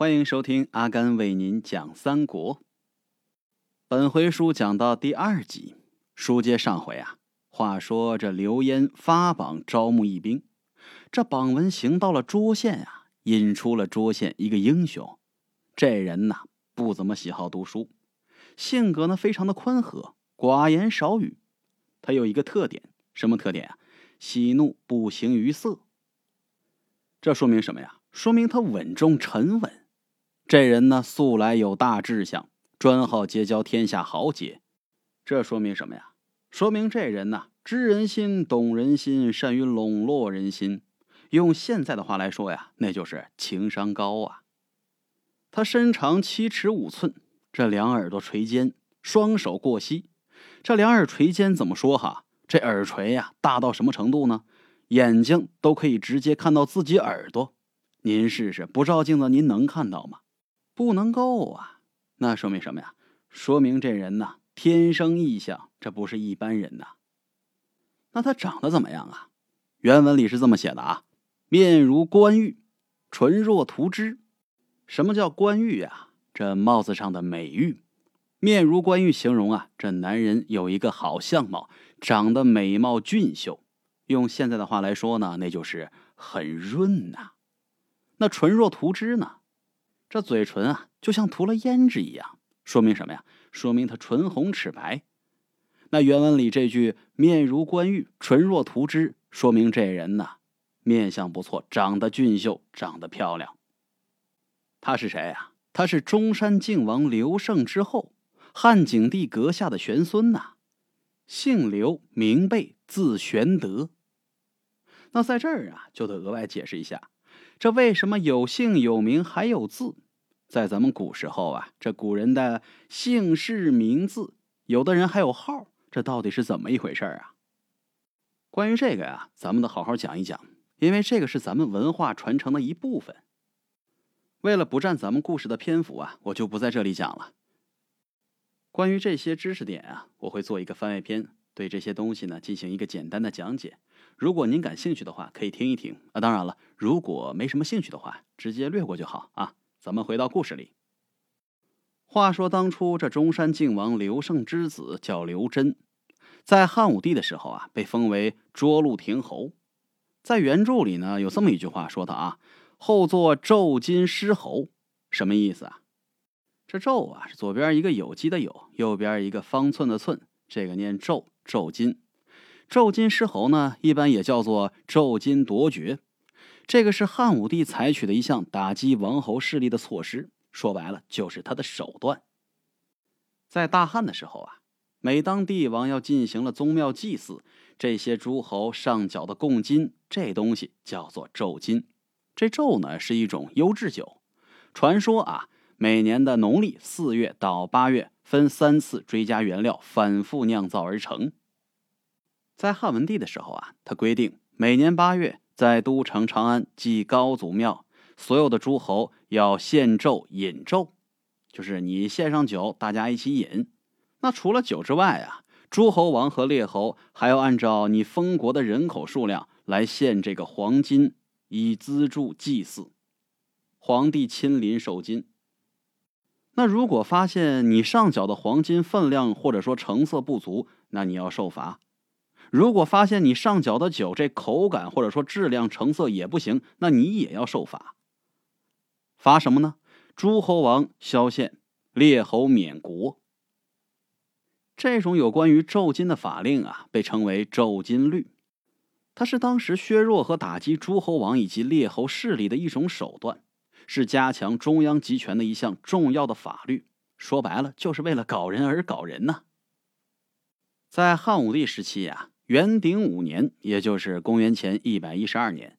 欢迎收听阿甘为您讲三国。本回书讲到第二集，书接上回啊。话说这刘焉发榜招募义兵，这榜文行到了涿县啊，引出了涿县一个英雄。这人呐，不怎么喜好读书，性格呢非常的宽和，寡言少语。他有一个特点，什么特点啊？喜怒不形于色。这说明什么呀？说明他稳重沉稳。这人呢，素来有大志向，专好结交天下豪杰。这说明什么呀？说明这人呢，知人心，懂人心，善于笼络人心。用现在的话来说呀，那就是情商高啊。他身长七尺五寸，这两耳朵垂肩，双手过膝。这两耳垂肩怎么说哈？这耳垂呀，大到什么程度呢？眼睛都可以直接看到自己耳朵。您试试，不照镜子您能看到吗？不能够啊，那说明什么呀？说明这人呐，天生异相，这不是一般人呐。那他长得怎么样啊？原文里是这么写的啊：面如冠玉，唇若涂脂。什么叫冠玉啊？这帽子上的美玉。面如冠玉，形容啊，这男人有一个好相貌，长得美貌俊秀。用现在的话来说呢，那就是很润呐。那唇若涂脂呢？这嘴唇啊，就像涂了胭脂一样，说明什么呀？说明他唇红齿白。那原文里这句“面如冠玉，唇若涂脂”，说明这人呐，面相不错，长得俊秀，长得漂亮。他是谁呀？他是中山靖王刘胜之后，汉景帝阁下的玄孙呐，姓刘，名备，字玄德。那在这儿啊，就得额外解释一下。这为什么有姓有名还有字？在咱们古时候啊，这古人的姓氏名字，有的人还有号，这到底是怎么一回事啊？关于这个呀，咱们得好好讲一讲，因为这个是咱们文化传承的一部分。为了不占咱们故事的篇幅啊，我就不在这里讲了。关于这些知识点啊，我会做一个番外篇，对这些东西呢进行一个简单的讲解。如果您感兴趣的话，可以听一听啊。当然了，如果没什么兴趣的话，直接略过就好啊。咱们回到故事里。话说当初这中山靖王刘胜之子叫刘真，在汉武帝的时候啊，被封为涿鹿亭侯。在原著里呢，有这么一句话说的啊：“后作纣金狮侯”，什么意思啊？这纣啊，是左边一个有机的有，右边一个方寸的寸，这个念纣，纣金。纣金狮侯呢，一般也叫做纣金夺爵，这个是汉武帝采取的一项打击王侯势力的措施。说白了，就是他的手段。在大汉的时候啊，每当帝王要进行了宗庙祭祀，这些诸侯上缴的贡金，这东西叫做纣金。这纣呢，是一种优质酒，传说啊，每年的农历四月到八月，分三次追加原料，反复酿造而成。在汉文帝的时候啊，他规定每年八月在都城长安祭高祖庙，所有的诸侯要献纣饮纣，就是你献上酒，大家一起饮。那除了酒之外啊，诸侯王和列侯还要按照你封国的人口数量来献这个黄金，以资助祭祀。皇帝亲临受金。那如果发现你上缴的黄金分量或者说成色不足，那你要受罚。如果发现你上缴的酒这口感或者说质量成色也不行，那你也要受罚。罚什么呢？诸侯王削县，列侯免国。这种有关于咒金的法令啊，被称为咒金律。它是当时削弱和打击诸侯王以及列侯势力的一种手段，是加强中央集权的一项重要的法律。说白了，就是为了搞人而搞人呢。在汉武帝时期呀。元鼎五年，也就是公元前一百一十二年，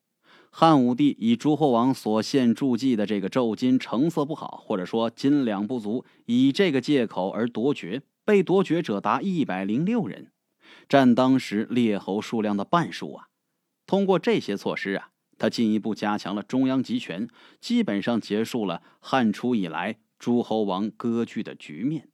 汉武帝以诸侯王所献铸祭的这个纣金成色不好，或者说斤两不足，以这个借口而夺爵。被夺爵者达一百零六人，占当时列侯数量的半数啊！通过这些措施啊，他进一步加强了中央集权，基本上结束了汉初以来诸侯王割据的局面。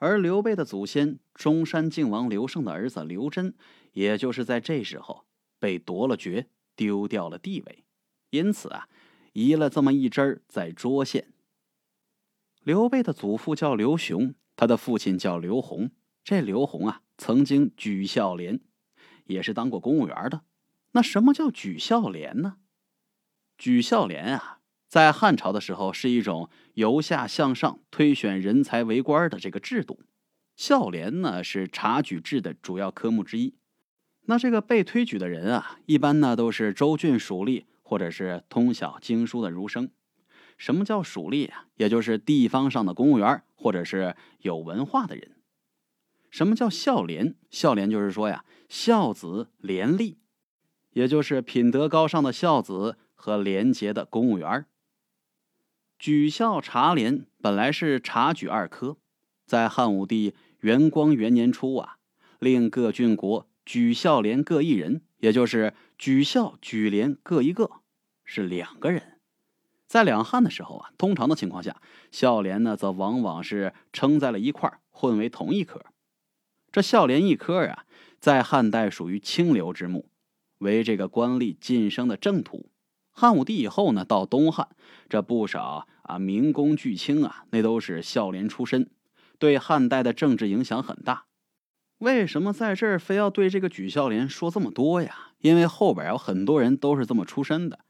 而刘备的祖先中山靖王刘胜的儿子刘真，也就是在这时候被夺了爵，丢掉了地位。因此啊，移了这么一支儿在涿县。刘备的祖父叫刘雄，他的父亲叫刘宏。这刘宏啊，曾经举孝廉，也是当过公务员的。那什么叫举孝廉呢？举孝廉啊，在汉朝的时候是一种由下向上推选人才为官的这个制度。孝廉呢是察举制的主要科目之一。那这个被推举的人啊，一般呢都是州郡属吏，或者是通晓经书的儒生。什么叫属吏啊？也就是地方上的公务员，或者是有文化的人。什么叫孝廉？孝廉就是说呀，孝子廉吏，也就是品德高尚的孝子和廉洁的公务员。举孝察廉本来是察举二科，在汉武帝元光元年初啊，令各郡国举孝廉各一人，也就是举孝举廉各一个，是两个人。在两汉的时候啊，通常的情况下，孝廉呢则往往是称在了一块儿，混为同一科。这孝廉一科啊，在汉代属于清流之目，为这个官吏晋升的正途。汉武帝以后呢，到东汉，这不少啊名公巨卿啊，那都是孝廉出身，对汉代的政治影响很大。为什么在这儿非要对这个举孝廉说这么多呀？因为后边有很多人都是这么出身的。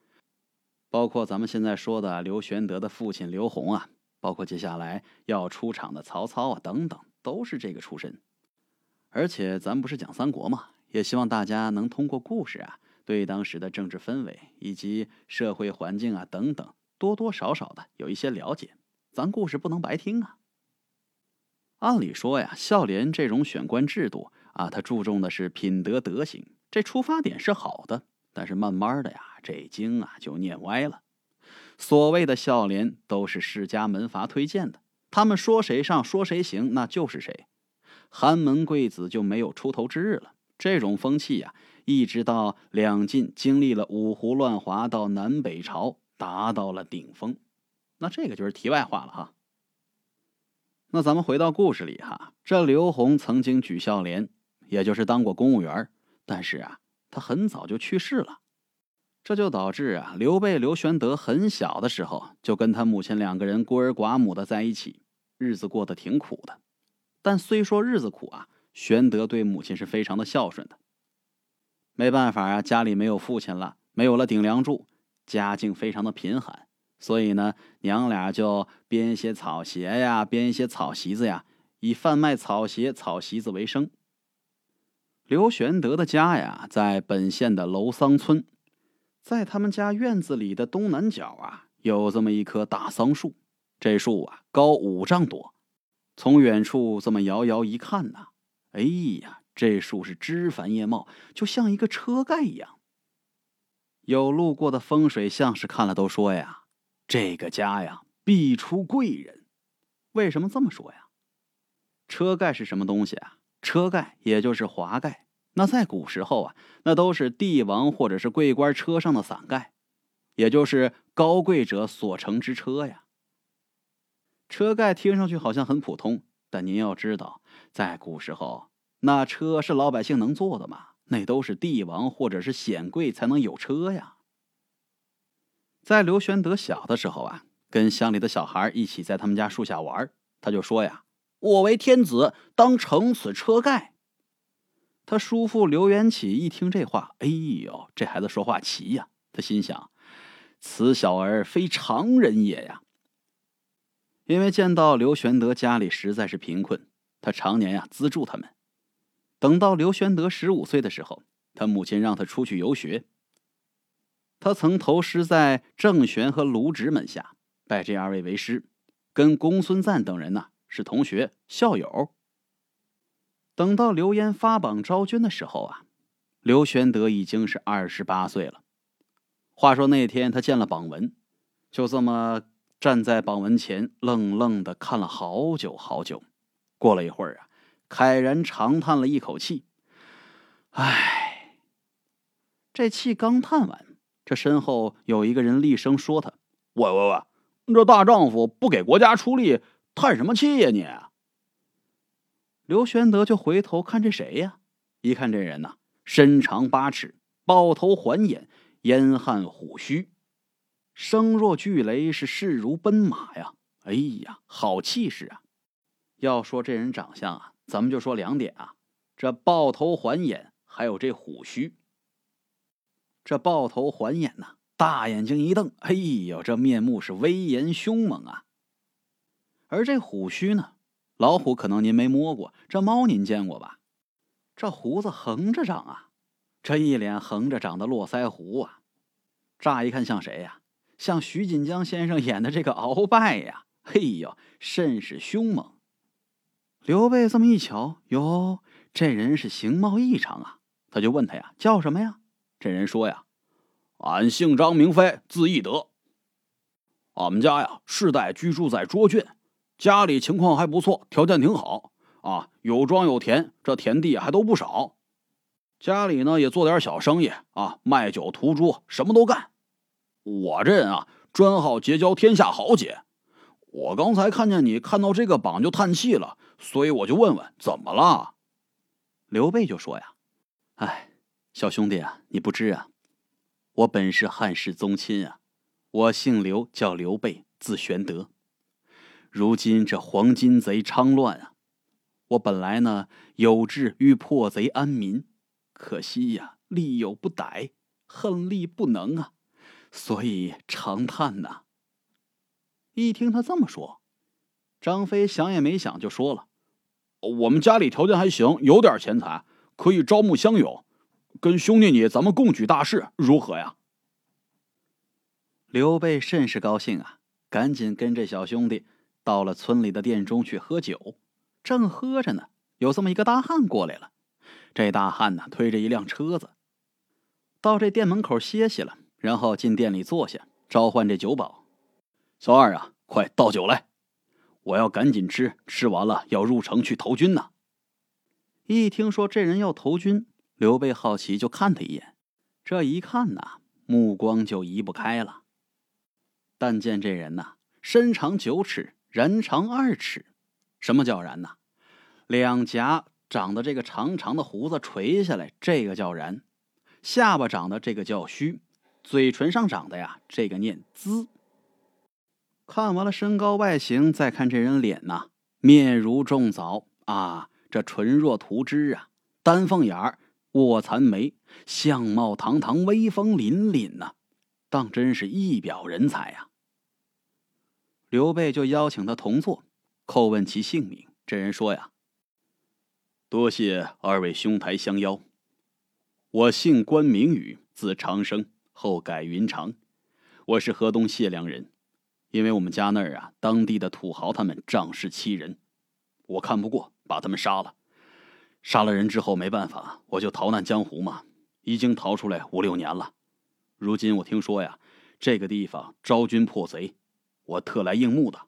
包括咱们现在说的刘玄德的父亲刘宏啊，包括接下来要出场的曹操啊，等等，都是这个出身。而且咱不是讲三国嘛，也希望大家能通过故事啊，对当时的政治氛围以及社会环境啊等等，多多少少的有一些了解。咱故事不能白听啊。按理说呀，孝廉这种选官制度啊，它注重的是品德德行，这出发点是好的。但是慢慢的呀，这经啊就念歪了。所谓的孝廉都是世家门阀推荐的，他们说谁上说谁行，那就是谁。寒门贵子就没有出头之日了。这种风气呀，一直到两晋经历了五胡乱华到南北朝，达到了顶峰。那这个就是题外话了哈。那咱们回到故事里哈，这刘宏曾经举孝廉，也就是当过公务员，但是啊。他很早就去世了，这就导致啊，刘备刘玄德很小的时候就跟他母亲两个人孤儿寡母的在一起，日子过得挺苦的。但虽说日子苦啊，玄德对母亲是非常的孝顺的。没办法啊，家里没有父亲了，没有了顶梁柱，家境非常的贫寒，所以呢，娘俩就编一些草鞋呀，编一些草席子呀，以贩卖草鞋、草席子为生。刘玄德的家呀，在本县的楼桑村，在他们家院子里的东南角啊，有这么一棵大桑树。这树啊，高五丈多。从远处这么遥遥一看呐，哎呀，这树是枝繁叶茂，就像一个车盖一样。有路过的风水相士看了都说呀：“这个家呀，必出贵人。”为什么这么说呀？车盖是什么东西啊？车盖也就是华盖，那在古时候啊，那都是帝王或者是贵官车上的伞盖，也就是高贵者所乘之车呀。车盖听上去好像很普通，但您要知道，在古时候，那车是老百姓能坐的吗？那都是帝王或者是显贵才能有车呀。在刘玄德小的时候啊，跟乡里的小孩一起在他们家树下玩，他就说呀。我为天子，当乘此车盖。他叔父刘元起一听这话，哎呦，这孩子说话奇呀！他心想：此小儿非常人也呀。因为见到刘玄德家里实在是贫困，他常年呀资助他们。等到刘玄德十五岁的时候，他母亲让他出去游学。他曾投师在郑玄和卢植门下，拜这二位为师，跟公孙瓒等人呢。是同学校友。等到刘焉发榜招军的时候啊，刘玄德已经是二十八岁了。话说那天他见了榜文，就这么站在榜文前，愣愣的看了好久好久。过了一会儿啊，慨然长叹了一口气：“唉。”这气刚叹完，这身后有一个人厉声说：“他，喂喂喂，这大丈夫不给国家出力。”叹什么气呀你？刘玄德就回头看这谁呀？一看这人呐，身长八尺，豹头环眼，燕汉虎须，声若巨雷，是势如奔马呀！哎呀，好气势啊！要说这人长相啊，咱们就说两点啊：这豹头环眼，还有这虎须。这豹头环眼呐，大眼睛一瞪，哎呦，这面目是威严凶猛啊！而这虎须呢，老虎可能您没摸过，这猫您见过吧？这胡子横着长啊，这一脸横着长的络腮胡啊，乍一看像谁呀？像徐锦江先生演的这个鳌拜呀！嘿呦，甚是凶猛。刘备这么一瞧，哟，这人是形貌异常啊！他就问他呀，叫什么呀？这人说呀，俺姓张，名飞，字翼德。俺们家呀，世代居住在涿郡，家里情况还不错，条件挺好。啊，有庄有田，这田地还都不少。家里呢也做点小生意啊，卖酒屠猪，什么都干。我这人啊，专好结交天下豪杰。我刚才看见你看到这个榜就叹气了，所以我就问问怎么了。刘备就说呀：“哎，小兄弟啊，你不知啊，我本是汉室宗亲啊，我姓刘，叫刘备，字玄德。如今这黄巾贼猖乱啊。”我本来呢有志欲破贼安民，可惜呀力有不逮，恨力不能啊，所以长叹呐。一听他这么说，张飞想也没想就说了：“我们家里条件还行，有点钱财，可以招募乡友，跟兄弟你咱们共举大事，如何呀？”刘备甚是高兴啊，赶紧跟这小兄弟到了村里的店中去喝酒。正喝着呢，有这么一个大汉过来了。这大汉呢，推着一辆车子，到这店门口歇息了，然后进店里坐下，召唤这酒保：“小二啊，快倒酒来，我要赶紧吃，吃完了要入城去投军呢。”一听说这人要投军，刘备好奇就看他一眼，这一看呐，目光就移不开了。但见这人呐，身长九尺，人长二尺。什么叫髯呢？两颊长的这个长长的胡子垂下来，这个叫人；下巴长的这个叫须；嘴唇上长的呀，这个念姿。看完了身高外形，再看这人脸呐，面如重枣啊，这唇若涂脂啊，丹凤眼儿，卧蚕眉，相貌堂堂，威风凛凛呐，当真是一表人才呀！刘备就邀请他同坐。叩问其姓名，这人说呀：“多谢二位兄台相邀。我姓关，名羽，字长生，后改云长。我是河东解良人。因为我们家那儿啊，当地的土豪他们仗势欺人，我看不过，把他们杀了。杀了人之后没办法，我就逃难江湖嘛。已经逃出来五六年了。如今我听说呀，这个地方招军破贼，我特来应募的。”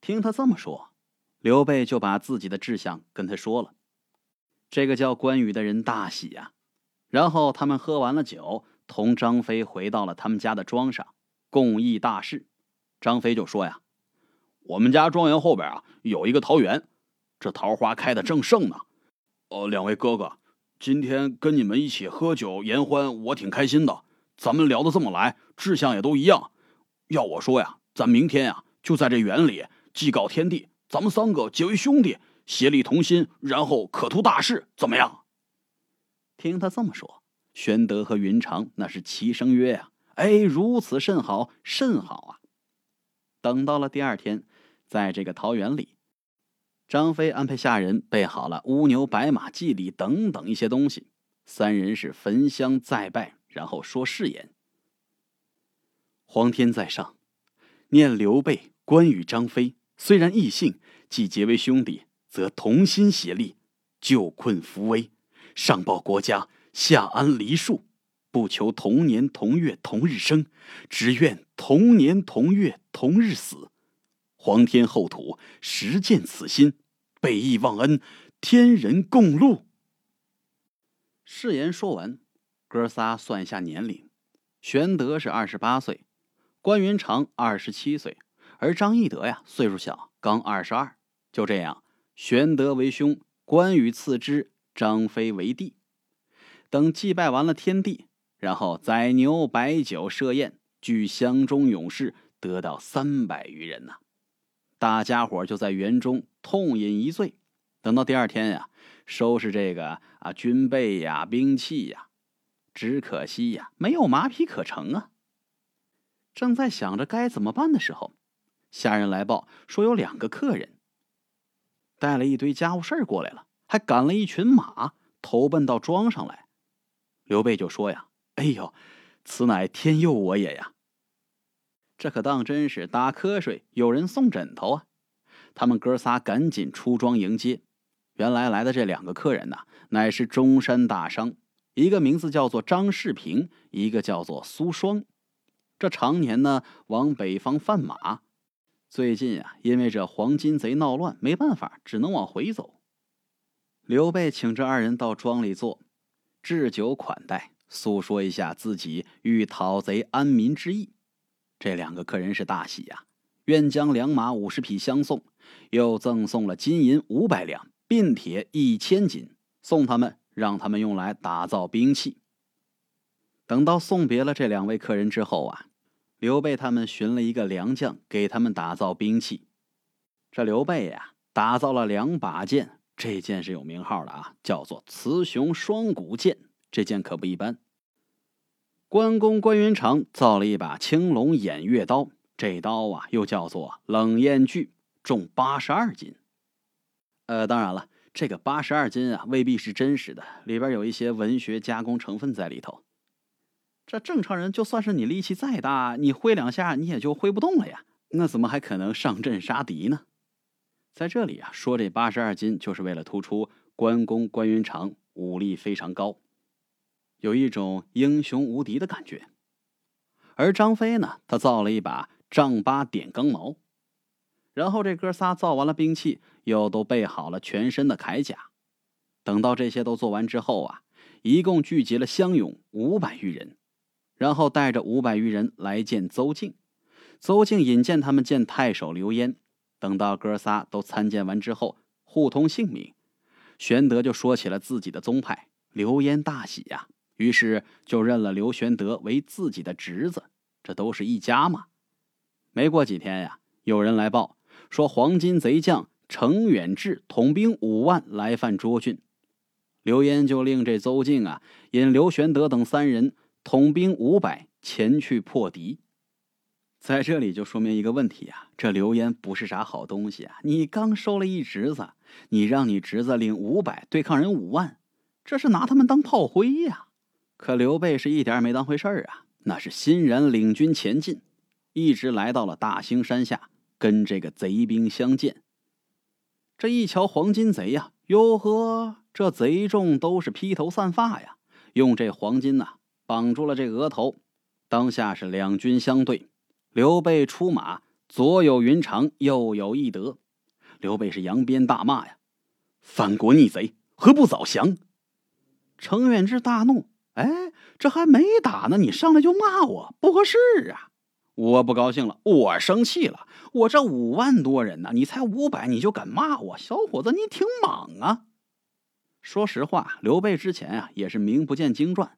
听他这么说，刘备就把自己的志向跟他说了。这个叫关羽的人大喜呀。然后他们喝完了酒，同张飞回到了他们家的庄上，共议大事。张飞就说呀：“我们家庄园后边啊有一个桃园，这桃花开的正盛呢。哦，两位哥哥，今天跟你们一起喝酒言欢，我挺开心的。咱们聊得这么来，志向也都一样。要我说呀，咱明天呀就在这园里。”祭告天地，咱们三个结为兄弟，协力同心，然后可图大事，怎么样？听他这么说，玄德和云长那是齐声曰：“呀，哎，如此甚好，甚好啊！”等到了第二天，在这个桃园里，张飞安排下人备好了乌牛、白马、祭礼等等一些东西，三人是焚香再拜，然后说誓言：“皇天在上，念刘备、关羽、张飞。”虽然异姓，既结为兄弟，则同心协力，救困扶危，上报国家，下安黎庶，不求同年同月同日生，只愿同年同月同日死。皇天厚土，实践此心，备义忘恩，天人共戮。誓言说完，哥仨算一下年龄：玄德是二十八岁，关云长二十七岁。而张翼德呀，岁数小，刚二十二。就这样，玄德为兄，关羽次之，张飞为弟。等祭拜完了天地，然后宰牛摆酒设宴，据乡中勇士得到三百余人呐。大家伙就在园中痛饮一醉。等到第二天呀，收拾这个啊军备呀、兵器呀，只可惜呀，没有马匹可乘啊。正在想着该怎么办的时候，下人来报说有两个客人带了一堆家务事过来了，还赶了一群马投奔到庄上来。刘备就说呀：“哎呦，此乃天佑我也呀！这可当真是打瞌睡有人送枕头啊！”他们哥仨赶紧出庄迎接。原来来的这两个客人呐，乃是中山大商，一个名字叫做张世平，一个叫做苏双。这常年呢往北方贩马，最近啊，因为这黄金贼闹乱，没办法，只能往回走。刘备请这二人到庄里坐，置酒款待，诉说一下自己欲讨贼安民之意。这两个客人是大喜呀，愿将良马五十匹相送，又赠送了金银五百两，并铁一千斤，送他们，让他们用来打造兵器。等到送别了这两位客人之后啊。刘备他们寻了一个良将，给他们打造兵器。这刘备呀，打造了两把剑，这剑是有名号的啊，叫做雌雄双股剑。这剑可不一般。关公关云长造了一把青龙偃月刀，这刀啊又叫做冷艳锯，重八十二斤。呃，当然了，这个八十二斤啊，未必是真实的，里边有一些文学加工成分在里头。这正常人就算是你力气再大，你挥两下你也就挥不动了呀。那怎么还可能上阵杀敌呢？在这里啊，说这八十二斤，就是为了突出关公关云长武力非常高，有一种英雄无敌的感觉。而张飞呢，他造了一把丈八点钢矛。然后这哥仨造完了兵器，又都备好了全身的铠甲。等到这些都做完之后啊，一共聚集了乡勇五百余人。然后带着五百余人来见邹靖，邹靖引荐他们见太守刘焉。等到哥仨都参见完之后，互通姓名，玄德就说起了自己的宗派。刘焉大喜呀，于是就认了刘玄德为自己的侄子。这都是一家嘛。没过几天呀，有人来报说黄金贼将程远志统兵五万来犯涿郡，刘焉就令这邹靖啊引刘玄德等三人。统兵五百前去破敌，在这里就说明一个问题啊，这刘焉不是啥好东西啊！你刚收了一侄子，你让你侄子领五百对抗人五万，这是拿他们当炮灰呀！可刘备是一点没当回事儿啊，那是欣然领军前进，一直来到了大兴山下，跟这个贼兵相见。这一瞧黄金贼呀，哟呵，这贼众都是披头散发呀，用这黄金呐。绑住了这额头，当下是两军相对，刘备出马，左有云长，右有翼德。刘备是扬鞭大骂呀：“反国逆贼，何不早降？”程远志大怒：“哎，这还没打呢，你上来就骂我，不合适啊！我不高兴了，我生气了。我这五万多人呢，你才五百，你就敢骂我？小伙子，你挺莽啊！”说实话，刘备之前啊，也是名不见经传。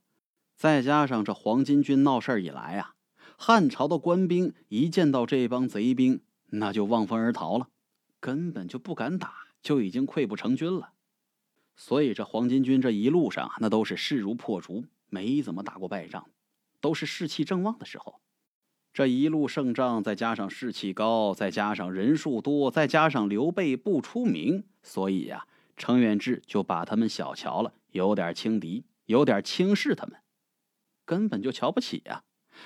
再加上这黄巾军闹事以来啊，汉朝的官兵一见到这帮贼兵，那就望风而逃了，根本就不敢打，就已经溃不成军了。所以这黄巾军这一路上那都是势如破竹，没怎么打过败仗，都是士气正旺的时候。这一路胜仗，再加上士气高，再加上人数多，再加上刘备不出名，所以呀，程远志就把他们小瞧了，有点轻敌，有点轻视他们。根本就瞧不起呀！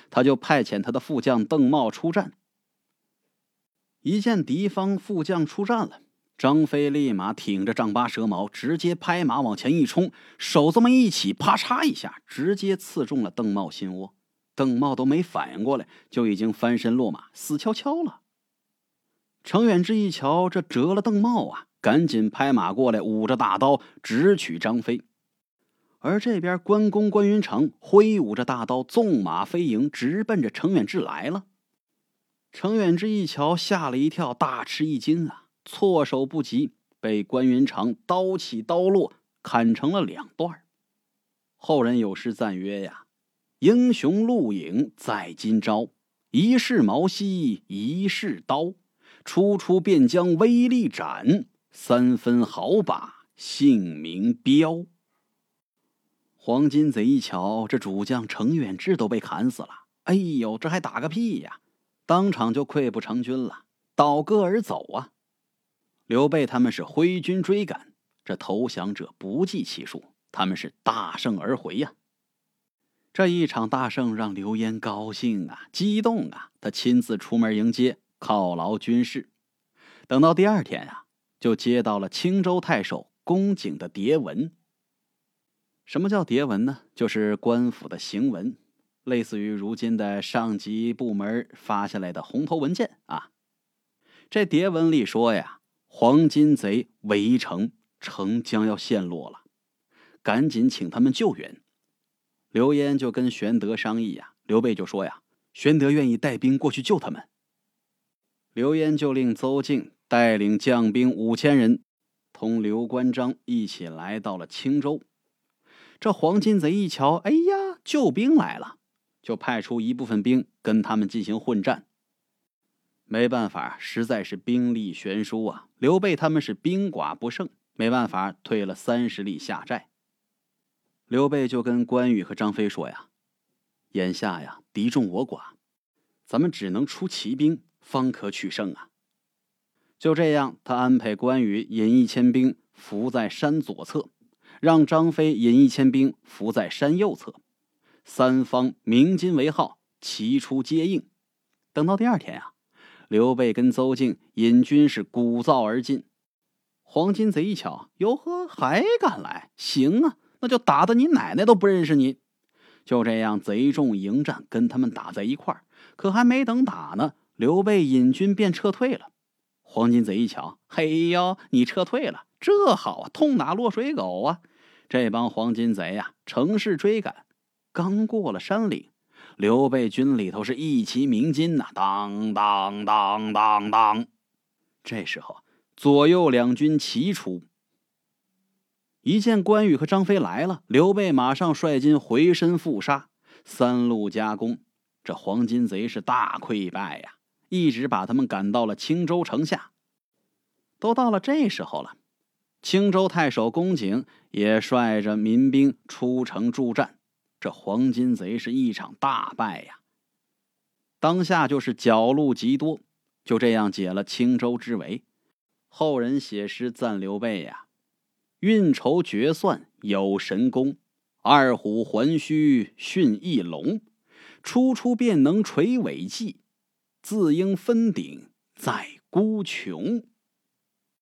他就派遣他的副将邓茂出战。一见敌方副将出战了，张飞立马挺着丈八蛇矛，直接拍马往前一冲，手这么一起，啪嚓一下，直接刺中了邓茂心窝。邓茂都没反应过来，就已经翻身落马，死翘翘了。程远志一瞧，这折了邓茂啊，赶紧拍马过来，舞着大刀直取张飞。而这边关公关云长挥舞着大刀，纵马飞迎，直奔着程远志来了。程远志一瞧，吓了一跳，大吃一惊啊！措手不及，被关云长刀起刀落，砍成了两段。后人有诗赞曰：“呀，英雄录影在今朝，一世毛兮一世刀，初出便将威力展，三分好把姓名标。黄金贼一瞧，这主将程远志都被砍死了，哎呦，这还打个屁呀！当场就溃不成军了，倒戈而走啊！刘备他们是挥军追赶，这投降者不计其数，他们是大胜而回呀！这一场大胜让刘焉高兴啊，激动啊，他亲自出门迎接，犒劳军士。等到第二天啊，就接到了青州太守公瑾的牒文。什么叫牒文呢？就是官府的行文，类似于如今的上级部门发下来的红头文件啊。这牒文里说呀，黄金贼围城，城将要陷落了，赶紧请他们救援。刘焉就跟玄德商议呀，刘备就说呀，玄德愿意带兵过去救他们。刘焉就令邹靖带领将兵五千人，同刘关张一起来到了青州。这黄金贼一瞧，哎呀，救兵来了，就派出一部分兵跟他们进行混战。没办法，实在是兵力悬殊啊！刘备他们是兵寡不胜，没办法，退了三十里下寨。刘备就跟关羽和张飞说呀：“眼下呀，敌众我寡，咱们只能出奇兵，方可取胜啊！”就这样，他安排关羽引一千兵伏在山左侧。让张飞引一千兵伏在山右侧，三方鸣金为号，齐出接应。等到第二天啊，刘备跟邹靖引军是鼓噪而进。黄金贼一瞧，哟呵，还敢来？行啊，那就打的你奶奶都不认识你。就这样，贼众迎战，跟他们打在一块儿。可还没等打呢，刘备引军便撤退了。黄金贼一瞧，嘿呦，你撤退了。这好啊，痛打落水狗啊！这帮黄金贼呀，乘势追赶，刚过了山岭，刘备军里头是一齐鸣金呐，当当当当当。这时候，左右两军齐出，一见关羽和张飞来了，刘备马上率军回身复杀，三路夹攻，这黄金贼是大溃败呀，一直把他们赶到了青州城下。都到了这时候了。青州太守公瑾也率着民兵出城助战，这黄金贼是一场大败呀。当下就是缴路极多，就这样解了青州之围。后人写诗赞刘备呀：“运筹决算有神功，二虎还须驯一龙，初出便能垂尾计，自应分鼎在孤穷。”